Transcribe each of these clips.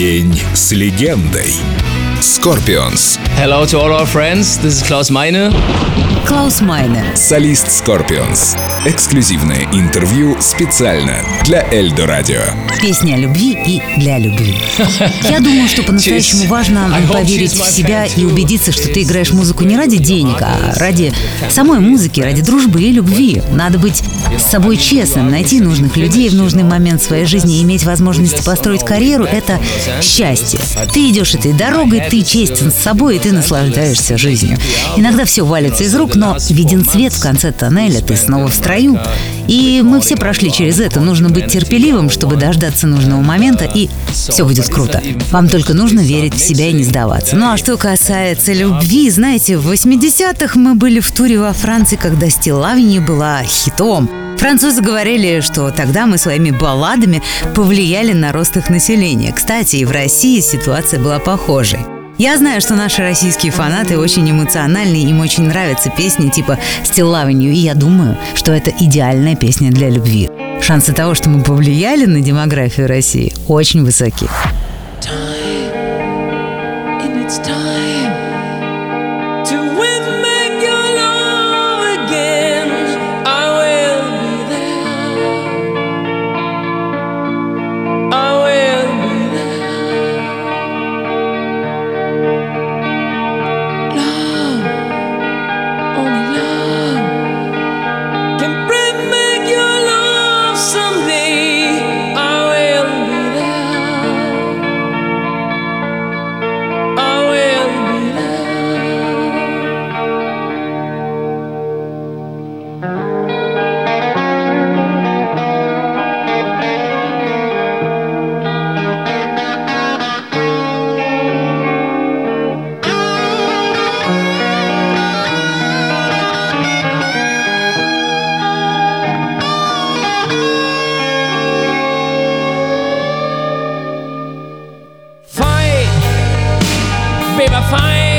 День с легендой. Scorpions. Hello to all our friends. This is Klaus Meine. Клаус Майне. Солист Scorpions. Эксклюзивное интервью специально для Эльдо Радио. Песня о любви и для любви. Я думаю, что по-настоящему важно поверить в себя и убедиться, что ты играешь музыку не ради денег, а ради самой музыки, ради дружбы и любви. Надо быть с собой честным, найти нужных людей в нужный момент своей жизни и иметь возможность построить карьеру – это счастье. Ты идешь этой дорогой, ты честен с собой, и ты наслаждаешься жизнью. Иногда все валится из рук, но виден свет в конце тоннеля, ты снова в строю. И мы все прошли через это. Нужно быть терпеливым, чтобы дождаться нужного момента, и все будет круто. Вам только нужно верить в себя и не сдаваться. Ну а что касается любви, знаете, в 80-х мы были в туре во Франции, когда Стилавни была хитом. Французы говорили, что тогда мы своими балладами повлияли на рост их населения. Кстати, и в России ситуация была похожей. Я знаю, что наши российские фанаты очень эмоциональные, им очень нравятся песни типа «Still Loving You», и я думаю, что это идеальная песня для любви. Шансы того, что мы повлияли на демографию России, очень высоки. Time baby, fine.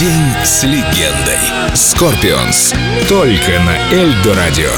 День с легендой. Скорпионс. Только на Эльдо Радио.